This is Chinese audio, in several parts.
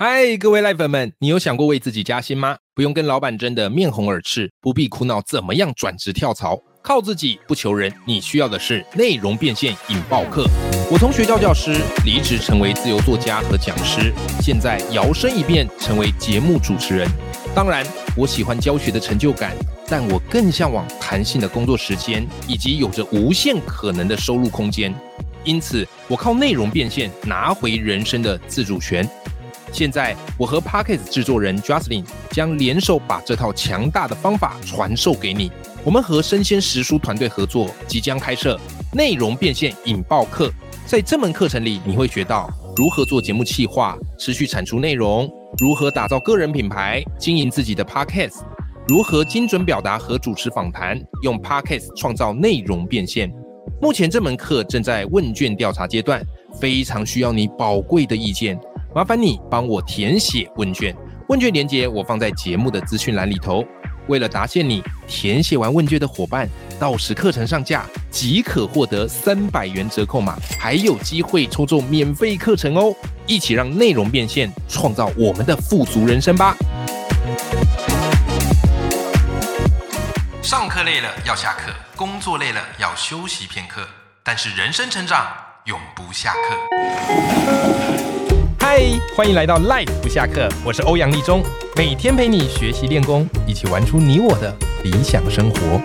嗨，各位赖粉们，你有想过为自己加薪吗？不用跟老板争得面红耳赤，不必苦恼怎么样转职跳槽，靠自己不求人。你需要的是内容变现引爆课。我从学校教师离职成为自由作家和讲师，现在摇身一变成为节目主持人。当然，我喜欢教学的成就感，但我更向往弹性的工作时间以及有着无限可能的收入空间。因此，我靠内容变现拿回人生的自主权。现在，我和 Parkes 制作人 Justin 将联手把这套强大的方法传授给你。我们和生鲜食书团队合作，即将开设内容变现引爆课。在这门课程里，你会学到如何做节目企划、持续产出内容，如何打造个人品牌、经营自己的 Parkes，如何精准表达和主持访谈，用 Parkes 创造内容变现。目前这门课正在问卷调查阶段，非常需要你宝贵的意见。麻烦你帮我填写问卷，问卷连接我放在节目的资讯栏里头。为了答谢你，填写完问卷的伙伴，到时课程上架即可获得三百元折扣码，还有机会抽中免费课程哦！一起让内容变现，创造我们的富足人生吧！上课累了要下课，工作累了要休息片刻，但是人生成长永不下课。嗨，欢迎来到 Life 不下课，我是欧阳立中，每天陪你学习练功，一起玩出你我的理想生活。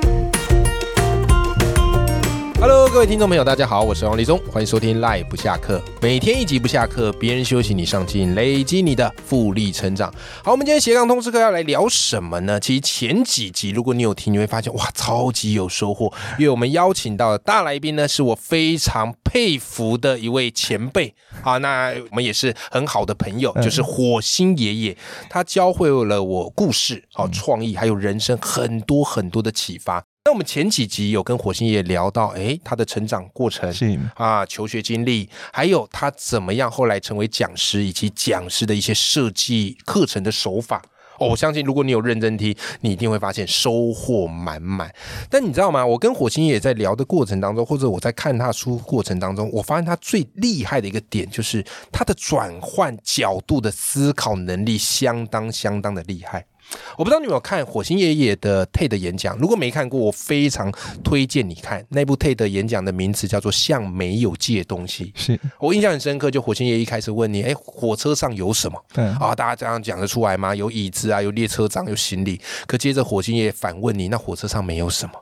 Hello，各位听众朋友，大家好，我是王立忠，欢迎收听 Live 不下课，每天一集不下课，别人休息你上进，累积你的复利成长。好，我们今天斜杠通识课要来聊什么呢？其实前几集如果你有听，你会发现哇，超级有收获，因为我们邀请到的大来宾呢，是我非常佩服的一位前辈啊，那我们也是很好的朋友，就是火星爷爷，他教会了我故事、好创意，还有人生很多很多的启发。那我们前几集有跟火星爷聊到，哎，他的成长过程是啊，求学经历，还有他怎么样后来成为讲师，以及讲师的一些设计课程的手法。哦，我相信如果你有认真听，你一定会发现收获满满。但你知道吗？我跟火星也在聊的过程当中，或者我在看他书过程当中，我发现他最厉害的一个点，就是他的转换角度的思考能力相当相当的厉害。我不知道你有没有看火星爷爷的 TED 演讲，如果没看过，我非常推荐你看那部 TED 演讲的名字叫做《像没有借东西》。是我印象很深刻，就火星爷一开始问你，哎，火车上有什么？对啊，大家这样讲得出来吗？有椅子啊，有列车长，有行李。可接着火星爷反问你，那火车上没有什么？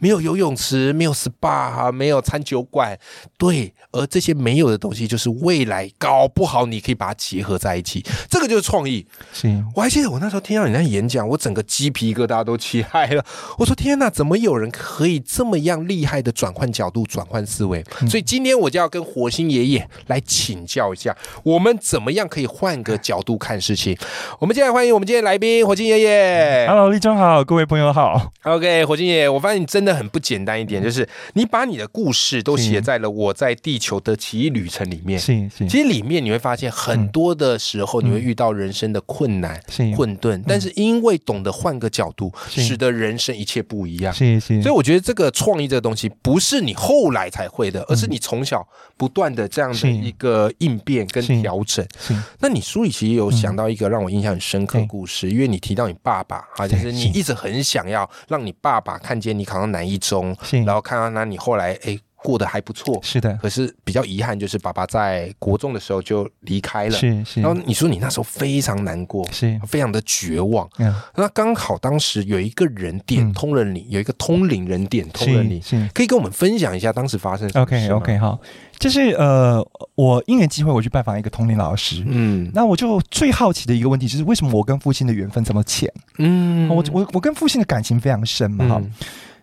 没有游泳池，没有 SPA，没有餐酒馆，对，而这些没有的东西，就是未来搞不好你可以把它结合在一起，这个就是创意。是，我还记得我那时候听到你那演讲，我整个鸡皮疙瘩都起来了。我说天哪，怎么有人可以这么样厉害的转换角度、转换思维？所以今天我就要跟火星爷爷来请教一下，我们怎么样可以换个角度看事情？我们接下来欢迎我们今天来宾火星爷爷。Hello，立中好，各位朋友好。OK，火星爷爷，我发现。真的很不简单一点，就是你把你的故事都写在了我在地球的奇异旅程里面。是是，其实里面你会发现很多的时候你会遇到人生的困难、混沌，但是因为懂得换个角度，使得人生一切不一样。是是，所以我觉得这个创意这个东西不是你后来才会的，而是你从小不断的这样的一个应变跟调整。那你书里其实有想到一个让我印象很深刻的故事，因为你提到你爸爸啊，就是你一直很想要让你爸爸看见你考。上南一中，然后看到那你后来哎过得还不错，是的。可是比较遗憾就是爸爸在国中的时候就离开了，是是。然后你说你那时候非常难过，是，非常的绝望。那刚好当时有一个人点通了你，有一个通灵人点通了你，可以跟我们分享一下当时发生什么？OK OK 好，就是呃，我因缘机会我去拜访一个通灵老师，嗯，那我就最好奇的一个问题就是为什么我跟父亲的缘分这么浅？嗯，我我我跟父亲的感情非常深嘛，哈。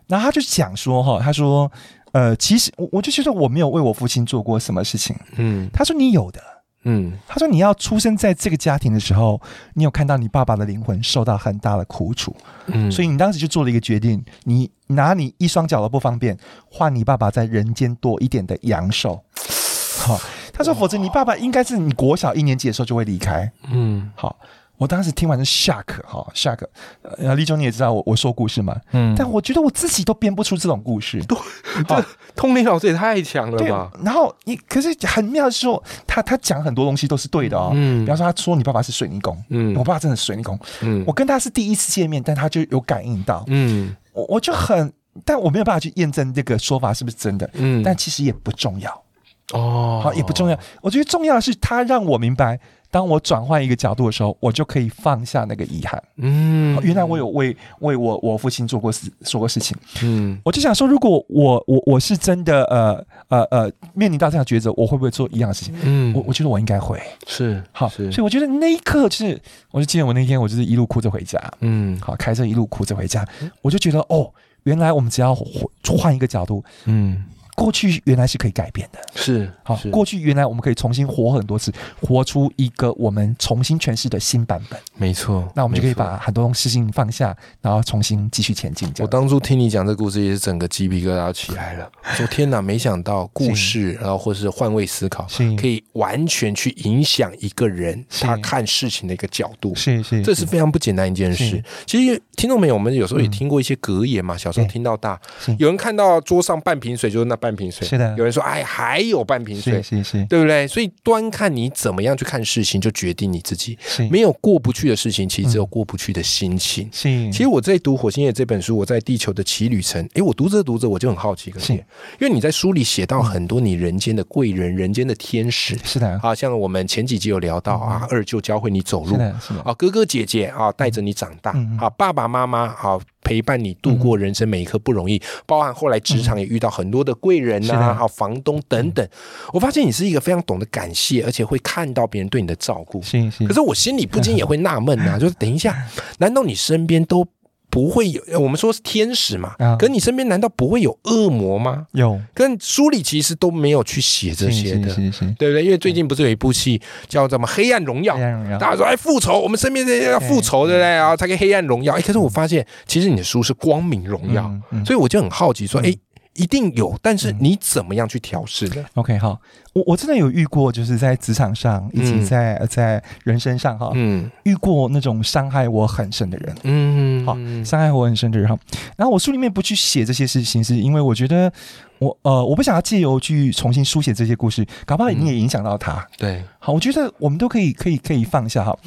然后他就讲说哈，他说，呃，其实我我就觉得我没有为我父亲做过什么事情，嗯，他说你有的，嗯，他说你要出生在这个家庭的时候，你有看到你爸爸的灵魂受到很大的苦楚，嗯，所以你当时就做了一个决定，你拿你一双脚的不方便换你爸爸在人间多一点的阳寿，好，他说否则你爸爸应该是你国小一年级的时候就会离开，嗯，好。我当时听完是 shock 哈 shock，呃，立中你也知道我我说故事嘛，嗯，但我觉得我自己都编不出这种故事，对，这通灵老师也太强了吧？然后你可是很妙的是说，他他讲很多东西都是对的哦，嗯，比方说他说你爸爸是水泥工，嗯，我爸爸真的是水泥工，嗯，我跟他是第一次见面，但他就有感应到，嗯，我我就很，但我没有办法去验证这个说法是不是真的，嗯，但其实也不重要，哦，好也不重要，我觉得重要的是他让我明白。当我转换一个角度的时候，我就可以放下那个遗憾。嗯，原来我有为为我我父亲做过事，做过事情。嗯，我就想说，如果我我我是真的呃呃呃面临到这样抉择，我会不会做一样的事情？嗯，我我觉得我应该会。是好，所以我觉得那一刻就是，我就记得我那天我就是一路哭着回家。嗯，好，开车一路哭着回家，我就觉得哦，原来我们只要换一个角度，嗯。过去原来是可以改变的，是好。过去原来我们可以重新活很多次，活出一个我们重新诠释的新版本。没错，那我们就可以把很多事情放下，然后重新继续前进。我当初听你讲这故事，也是整个鸡皮疙瘩起来了。说天哪，没想到故事，然后或是换位思考，可以完全去影响一个人他看事情的一个角度。是是，这是非常不简单一件事。其实听众朋友，我们有时候也听过一些格言嘛，小时候听到大，有人看到桌上半瓶水，就是那。半瓶水。是的，有人说哎，还有半瓶水，是是，对不对？所以端看你怎么样去看事情，就决定你自己。没有过不去的事情，其实只有过不去的心情。是，其实我在读《火星叶》这本书，我在地球的奇旅程，哎，我读着读着我就很好奇可是，因为你在书里写到很多你人间的贵人、人间的天使，是的，啊，像我们前几集有聊到啊，二舅教会你走路，是的，啊，哥哥姐姐啊带着你长大，啊，爸爸妈妈好。陪伴你度过人生每一刻不容易，包含后来职场也遇到很多的贵人呐，还有房东等等。我发现你是一个非常懂得感谢，而且会看到别人对你的照顾。是是。可是我心里不禁也会纳闷呐，就是等一下，难道你身边都？不会有，我们说是天使嘛？可你身边难道不会有恶魔吗？有，跟书里其实都没有去写这些的，对不对？因为最近不是有一部戏叫什么《黑暗荣耀》？大家说哎，复仇，我们身边这些要复仇，对不对？然后才跟黑暗荣耀。哎，可是我发现，其实你的书是光明荣耀，所以我就很好奇，说哎。一定有，但是你怎么样去调试的？OK，好，我我真的有遇过，就是在职场上以及在在人身上哈，嗯，遇过那种伤害我很深的人，嗯，好，伤害我很深的人哈。然后我书里面不去写这些事情，是因为我觉得。我呃，我不想要借由去重新书写这些故事，搞不好你也影响到他。对，好，我觉得我们都可以，可以，可以放下哈。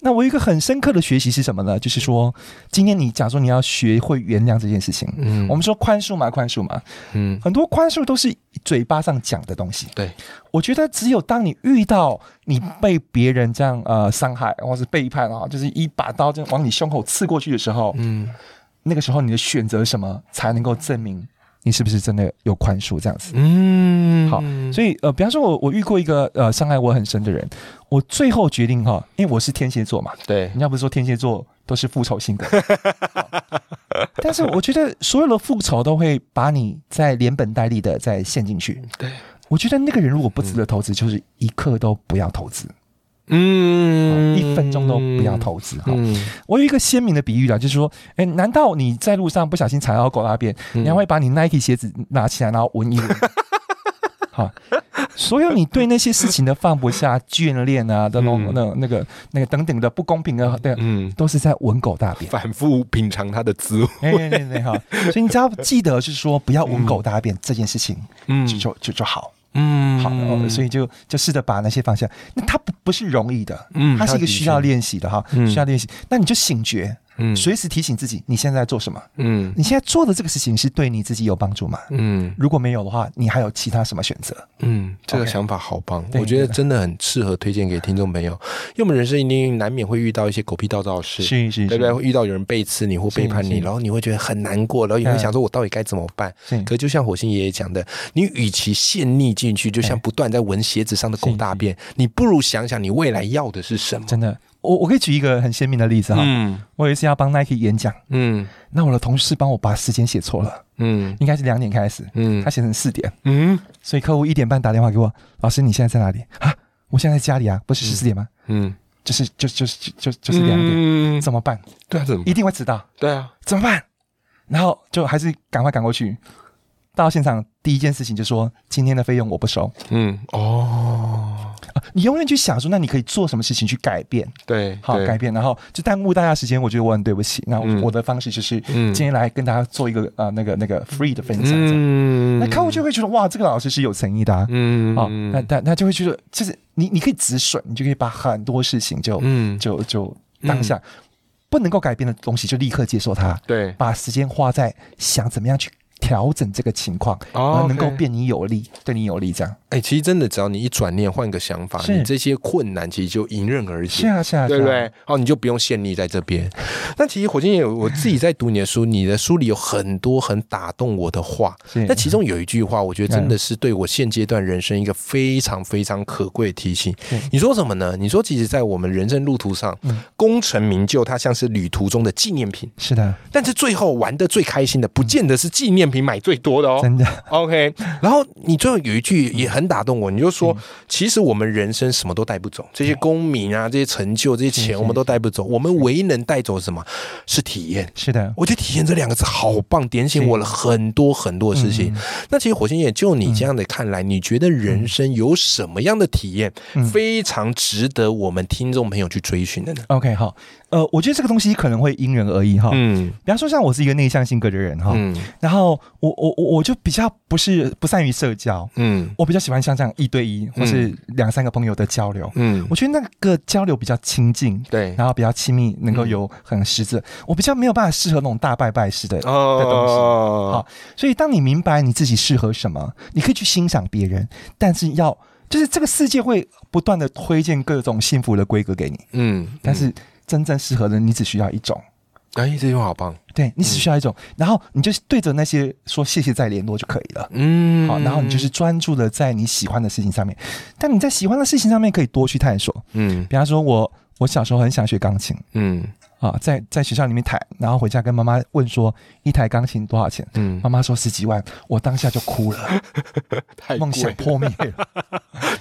那我有一个很深刻的学习是什么呢？就是说，今天你假如说你要学会原谅这件事情，嗯，我们说宽恕嘛，宽恕嘛，嗯，很多宽恕都是嘴巴上讲的东西。对，我觉得只有当你遇到你被别人这样呃伤害或是背叛啊，就是一把刀就往你胸口刺过去的时候，嗯，那个时候你的选择什么才能够证明？你是不是真的有宽恕这样子？嗯，好，所以呃，比方说，我我遇过一个呃伤害我很深的人，我最后决定哈，因为我是天蝎座嘛，对，人家不是说天蝎座都是复仇性格，但是我觉得所有的复仇都会把你在连本带利的再陷进去。对，我觉得那个人如果不值得投资，就是一刻都不要投资。嗯，一分钟都不要投资哈。我有一个鲜明的比喻啦，就是说，哎，难道你在路上不小心踩到狗大便，你还会把你 Nike 鞋子拿起来，然后闻一闻？好，所有你对那些事情的放不下、眷恋啊，的那种、那、那个、那个等等的不公平的，对，嗯，都是在闻狗大便，反复品尝它的滋味。对对对，哈。所以你只要记得，就是说，不要闻狗大便这件事情，嗯，就就就好。嗯，好，所以就就试着把那些放下。那它不不是容易的，嗯，它是一个需要练习的哈，需要练习。那你就醒觉。嗯，随时提醒自己，你现在在做什么？嗯，你现在做的这个事情是对你自己有帮助吗？嗯，如果没有的话，你还有其他什么选择？嗯，这个想法好棒，我觉得真的很适合推荐给听众朋友。因为我们人生一定难免会遇到一些狗屁倒灶的事，是是，对不对？会遇到有人背刺你或背叛你，然后你会觉得很难过，然后也会想说，我到底该怎么办？可就像火星爷爷讲的，你与其陷溺进去，就像不断在闻鞋子上的狗大便，你不如想想你未来要的是什么？真的。我我可以举一个很鲜明的例子哈，嗯，我有一次要帮 Nike 演讲，嗯，那我的同事帮我把时间写错了，嗯，应该是两点开始，嗯，他写成四点，嗯，所以客户一点半打电话给我，老师你现在在哪里啊？我现在在家里啊，不是十四点吗？嗯，就是就就是就就是两点，嗯。怎么办？对啊，怎么一定会迟到？对啊，怎么办？然后就还是赶快赶过去，到现场第一件事情就说今天的费用我不收，嗯，哦。你永远去想说，那你可以做什么事情去改变？对，好改变，然后就耽误大家时间，我觉得我很对不起。那我的方式就是，今天来跟大家做一个呃那个那个 free 的分享。嗯，那客户就会觉得哇，这个老师是有诚意的。啊嗯，好，那那那就会觉得，就是你你可以止损，你就可以把很多事情就嗯就就当下不能够改变的东西，就立刻接受它。对，把时间花在想怎么样去。调整这个情况，而能够变你有利，对你有利，这样。哎，其实真的，只要你一转念，换个想法，你这些困难其实就迎刃而解。是啊，是啊，对不对？哦，你就不用陷溺在这边。那其实火箭爷，我自己在读你的书，你的书里有很多很打动我的话。那其中有一句话，我觉得真的是对我现阶段人生一个非常非常可贵的提醒。你说什么呢？你说，其实，在我们人生路途上，功成名就，它像是旅途中的纪念品。是的，但是最后玩的最开心的，不见得是纪念品买最多的哦。真的。OK。然后你最后有一句也很打动我，你就说。说，其实我们人生什么都带不走，这些功名啊，这些成就，这些钱，我们都带不走。我们唯一能带走什么？是体验。是的，我觉得“体验”这两个字好棒，点醒我了很多很多事情。那其实火星爷，就你这样的看来，你觉得人生有什么样的体验非常值得我们听众朋友去追寻的呢？OK，好。呃，我觉得这个东西可能会因人而异哈。嗯，比方说像我是一个内向性格的人哈，嗯，然后我我我我就比较不是不善于社交，嗯，我比较喜欢像这样一对一或是两三个朋友的交流，嗯，我觉得那个交流比较亲近，对，然后比较亲密，能够有很实质。我比较没有办法适合那种大拜拜式的的东西，好，所以当你明白你自己适合什么，你可以去欣赏别人，但是要就是这个世界会不断的推荐各种幸福的规格给你，嗯，但是。真正适合的，你只需要一种。哎，这句话好棒。对你只需要一种，然后你就对着那些说谢谢再联络就可以了。嗯，好，然后你就是专注的在你喜欢的事情上面。但你在喜欢的事情上面可以多去探索。嗯，比方说我我小时候很想学钢琴。嗯。啊，在在学校里面弹，然后回家跟妈妈问说一台钢琴多少钱？嗯，妈妈说十几万，我当下就哭了，梦想破灭了，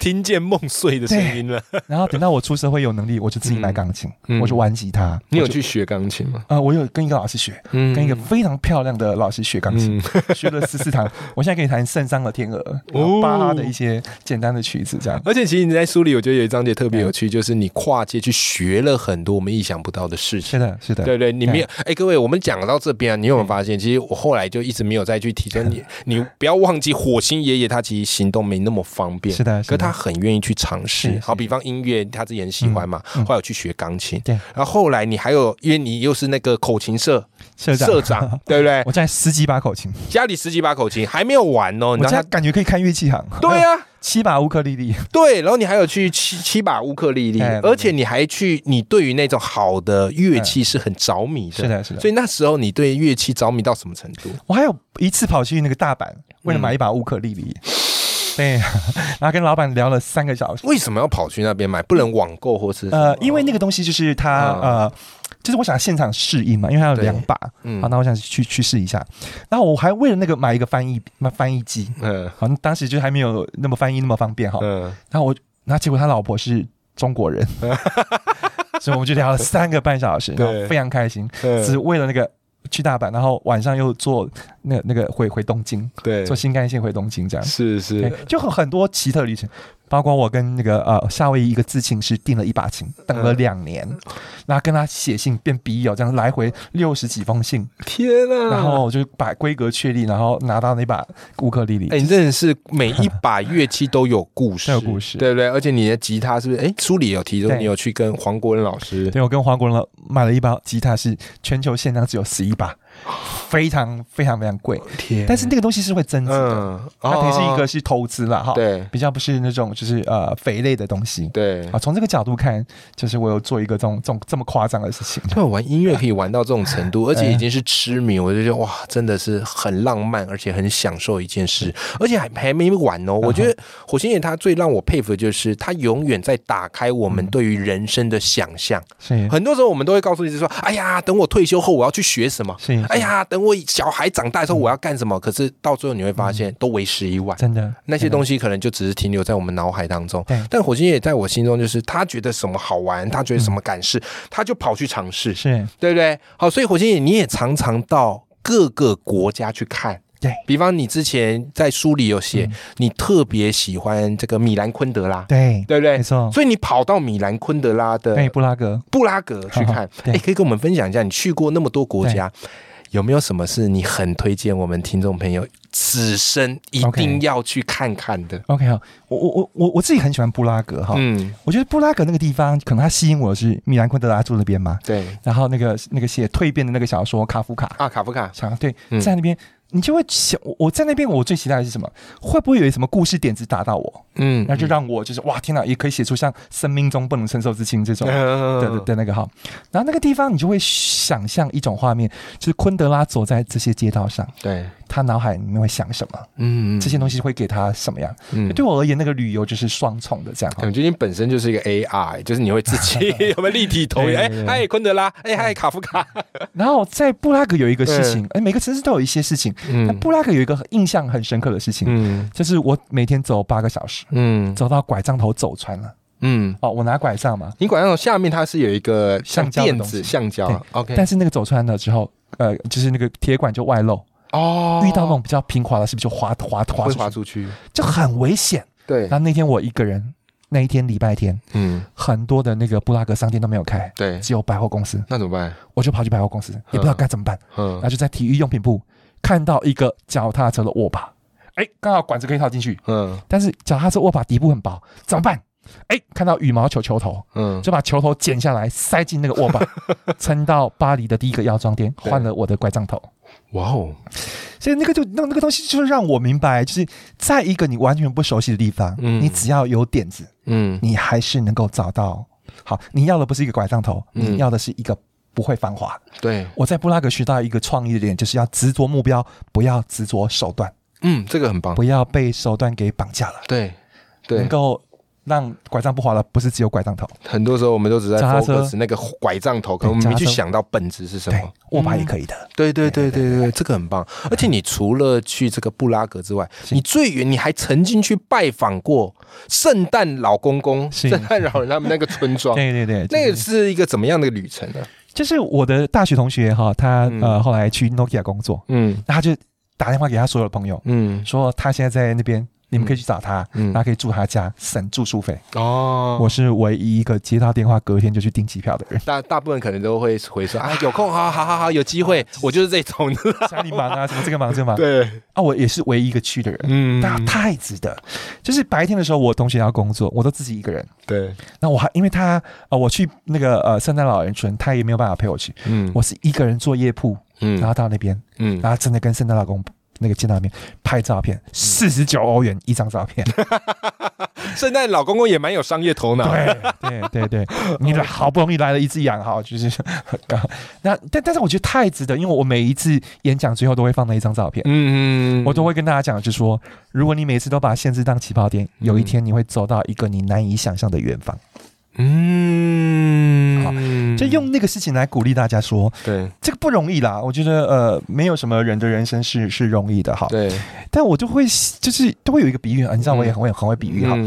听见梦碎的声音了。然后等到我出社会有能力，我就自己买钢琴，我就玩吉他。你有去学钢琴吗？啊，我有跟一个老师学，跟一个非常漂亮的老师学钢琴，学了十四堂。我现在可以弹《圣桑的天鹅》巴哈的一些简单的曲子，这样。而且其实你在书里，我觉得有一章节特别有趣，就是你跨界去学了很多我们意想不到的事情。是的，是的，对对，你没有哎，各位，我们讲到这边啊，你有没有发现，其实我后来就一直没有再去提升你，你不要忘记火星爷爷他其实行动没那么方便，是的，可他很愿意去尝试。好，比方音乐，他自己很喜欢嘛，后来去学钢琴，对，然后后来你还有，因为你又是那个口琴社社社长，对不对？我在十几把口琴，家里十几把口琴还没有完哦，我家感觉可以看乐器行，对呀。七把乌克丽丽，对，然后你还有去七七把乌克丽丽，而且你还去，你对于那种好的乐器是很着迷的，是的，是的。所以那时候你对乐器着迷到什么程度？我还有一次跑去那个大阪，为了买一把乌克丽丽，对，然后跟老板聊了三个小时。为什么要跑去那边买？不能网购或是？呃，因为那个东西就是它呃。就是我想现场试音嘛，因为它有两把，好，那我想去去试一下。然后我还为了那个买一个翻译那翻译机，嗯，好，当时就还没有那么翻译那么方便哈。嗯，然后我，然后结果他老婆是中国人，所以我们就聊了三个半小时，然后非常开心，只为了那个去大阪，然后晚上又坐那那个回回东京，对，坐新干线回东京这样，是是，就很很多奇特旅程。包括我跟那个呃夏威夷一个制琴师订了一把琴，等了两年，然后跟他写信变笔友，这样来回六十几封信。天啊！然后我就把规格确立，然后拿到那把乌克丽丽。哎，你真的是每一把乐器都有故事，有故事，对不对？而且你的吉他是不是？哎，书里有提到你有去跟黄国仁老师。对，我跟黄国仁买了一把吉他，是全球限量只有十一把。非常非常非常贵，天！但是那个东西是会增值的，它等于是一个是投资了哈，对，比较不是那种就是呃肥类的东西，对啊。从这个角度看，就是我有做一个这种这种这么夸张的事情。对，玩音乐可以玩到这种程度，而且已经是痴迷，我就觉得哇，真的是很浪漫，而且很享受一件事，而且还还没完哦。我觉得火星爷他最让我佩服的就是他永远在打开我们对于人生的想象。是，很多时候我们都会告诉自己说：“哎呀，等我退休后我要去学什么。”是。哎呀，等我小孩长大之后，我要干什么？可是到最后你会发现，都为时已晚。真的，那些东西可能就只是停留在我们脑海当中。但火星也在我心中，就是他觉得什么好玩，他觉得什么感事，他就跑去尝试，是对不对？好，所以火星也你也常常到各个国家去看。对比方，你之前在书里有写，你特别喜欢这个米兰昆德拉，对对不对？没错。所以你跑到米兰昆德拉的布拉格，布拉格去看，哎，可以跟我们分享一下，你去过那么多国家。有没有什么是你很推荐我们听众朋友此生一定要去看看的？OK 好，我我我我我自己很喜欢布拉格哈，嗯，我觉得布拉格那个地方可能它吸引我的是米兰昆德拉住那边嘛，对，然后那个那个写蜕变的那个小说卡夫卡。啊，卡夫卡，想对，在那边。你就会想，我我在那边，我最期待的是什么？会不会有什么故事点子打到我？嗯，那就让我就是哇，天哪，也可以写出像生命中不能承受之轻这种 的的那个哈。然后那个地方，你就会想象一种画面，就是昆德拉走在这些街道上，对。他脑海里面会想什么？嗯，这些东西会给他什么样？嗯，对我而言，那个旅游就是双重的这样。我觉得你本身就是一个 AI，就是你会自己 有没有立体投影？哎，嗨，昆德拉，哎，嗨，卡夫卡。然后在布拉格有一个事情，哎，每个城市都有一些事情。嗯，布拉格有一个印象很深刻的事情，嗯，就是我每天走八个小时，嗯，走到拐杖头走穿了，嗯，哦，我拿拐杖嘛，你拐杖头下面它是有一个像垫子橡胶，OK，但是那个走穿了之后，呃，就是那个铁管就外露。哦，遇到那种比较平滑的，是不是就滑滑滑滑出去，就很危险。对，那那天我一个人，那一天礼拜天，嗯，很多的那个布拉格商店都没有开，对，只有百货公司。那怎么办？我就跑去百货公司，也不知道该怎么办。嗯，然后就在体育用品部看到一个脚踏车的握把，哎，刚好管子可以套进去。嗯，但是脚踏车握把底部很薄，怎么办？哎，看到羽毛球球头，嗯，就把球头剪下来塞进那个握把，撑到巴黎的第一个药妆店，换了我的拐杖头。哇哦！所以那个就那那个东西，就是让我明白，就是在一个你完全不熟悉的地方，嗯，你只要有点子，嗯，你还是能够找到。好，你要的不是一个拐杖头，你要的是一个不会繁华。对，我在布拉格学到一个创意的点，就是要执着目标，不要执着手段。嗯，这个很棒，不要被手段给绑架了。对，对，能够。让拐杖不滑了，不是只有拐杖头。很多时候我们都只在 focus 那个拐杖头，可能我们没去想到本质是什么。握把也可以的。对对对对对，这个很棒。而且你除了去这个布拉格之外，你最远你还曾经去拜访过圣诞老公公、圣诞老人他们那个村庄。对对对，那个是一个怎么样的旅程呢？就是我的大学同学哈，他呃后来去 Nokia 工作，嗯，那他就打电话给他所有的朋友，嗯，说他现在在那边。你们可以去找他，然后可以住他家，省住宿费。哦，我是唯一一个接到电话隔天就去订机票的人。大大部分可能都会回说啊，有空，好好好好，有机会，我就是这种 家里忙啊，什么这个忙这个忙。对啊，我也是唯一一个去的人。嗯，那太值得。就是白天的时候，我同学要工作，我都自己一个人。对，那我还因为他啊，我去那个呃圣诞老人村，他也没有办法陪我去。嗯，我是一个人坐夜铺，嗯，然后到那边，嗯，然后真的跟圣诞老公。那个见到面拍照片，四十九欧元一张照片。圣诞老公公也蛮有商业头脑。对对对对，你好不容易来了一只羊哈，就是 那但但是我觉得太值得，因为我每一次演讲最后都会放那一张照片。嗯嗯，我都会跟大家讲，就是说，如果你每次都把限制当起跑点，有一天你会走到一个你难以想象的远方。嗯，好，就用那个事情来鼓励大家说，对，这个不容易啦。我觉得呃，没有什么人的人生是是容易的哈。对，但我就会就是都会有一个比喻啊，你知道我也很会很会比喻哈，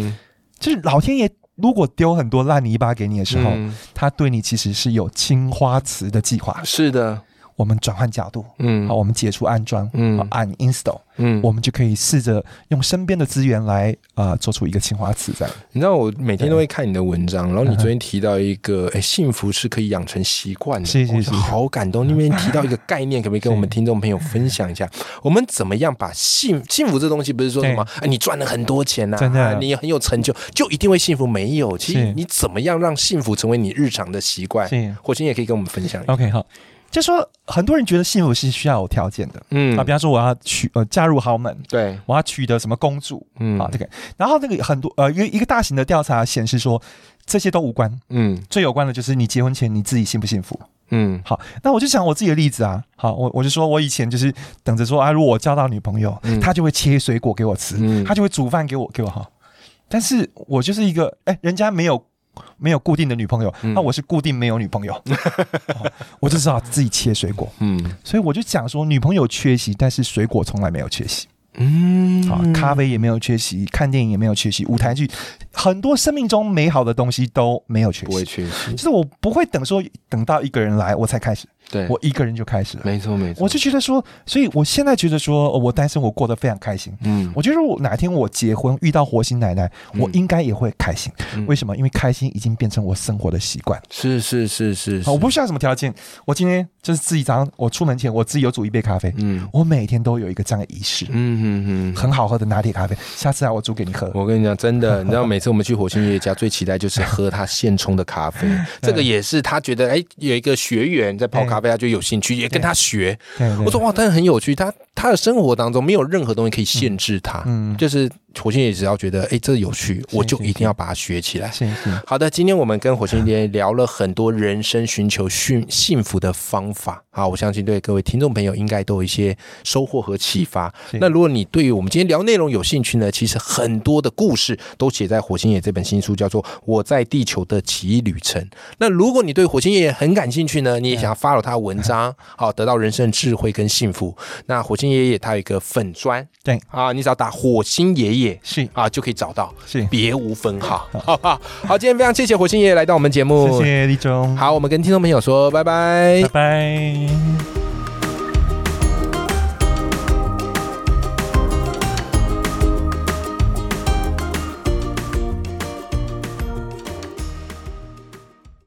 就是老天爷如果丢很多烂泥巴给你的时候，他对你其实是有青花瓷的计划。是的。我们转换角度，嗯，好，我们解除安装，嗯，按 install，嗯，我们就可以试着用身边的资源来啊，做出一个青花瓷。在你知道，我每天都会看你的文章，然后你昨天提到一个，哎，幸福是可以养成习惯的，是是是，好感动。那边提到一个概念，可不可以跟我们 听众朋友分享一下？我们怎么样把幸幸福这东西，不是说什么，哎，你赚了很多钱呐，真的，你很有成就，就一定会幸福？没有，其实你怎么样让幸福成为你日常的习惯？火星也可以跟我们分享。OK，好。就说很多人觉得幸福是需要有条件的，嗯。啊，比方说我要娶呃嫁入豪门，对，我要娶得什么公主，嗯。啊这个，然后那个很多呃一个一个大型的调查显示说这些都无关，嗯，最有关的就是你结婚前你自己幸不幸福，嗯，好，那我就讲我自己的例子啊，好，我我就说我以前就是等着说啊，如果我交到女朋友，她就会切水果给我吃，她就会煮饭给我给我哈，但是我就是一个哎，人家没有。没有固定的女朋友，那我是固定没有女朋友，我就知道自己切水果，嗯，所以我就讲说，女朋友缺席，但是水果从来没有缺席。嗯，好，咖啡也没有缺席，看电影也没有缺席，舞台剧很多生命中美好的东西都没有缺席，不会缺席。就是我不会等说等到一个人来我才开始，对我一个人就开始了。没错没错，我就觉得说，所以我现在觉得说，我单身我过得非常开心。嗯，我觉得我哪天我结婚遇到火星奶奶，我应该也会开心。为什么？因为开心已经变成我生活的习惯。是是是是，我不需要什么条件。我今天就是自己早上我出门前，我自己有煮一杯咖啡。嗯，我每天都有一个这样的仪式。嗯嗯嗯，很好喝的拿铁咖啡，下次啊我煮给你喝。我跟你讲，真的，你知道每次我们去火星爷爷家，最期待就是喝他现冲的咖啡。这个也是他觉得，哎，有一个学员在泡咖啡，他就有兴趣，也跟他学。我说哇，但是很有趣，他他的生活当中没有任何东西可以限制他，嗯，就是。火星也只要觉得哎，这有趣，我就一定要把它学起来。好的，今天我们跟火星爷聊了很多人生寻求幸幸福的方法啊，我相信对各位听众朋友应该都有一些收获和启发。那如果你对于我们今天聊内容有兴趣呢，其实很多的故事都写在火星爷这本新书，叫做《我在地球的奇异旅程》。那如果你对火星爷爷很感兴趣呢，你也想要 follow 他的文章，好得到人生智慧跟幸福，那火星爷爷他有一个粉砖，对啊，你只要打火星爷爷。是啊，就可以找到，是别无分号，好不好？好，今天非常谢谢火星爷爷来到我们节目，谢谢李总。好，我们跟听众朋友说拜拜，拜拜。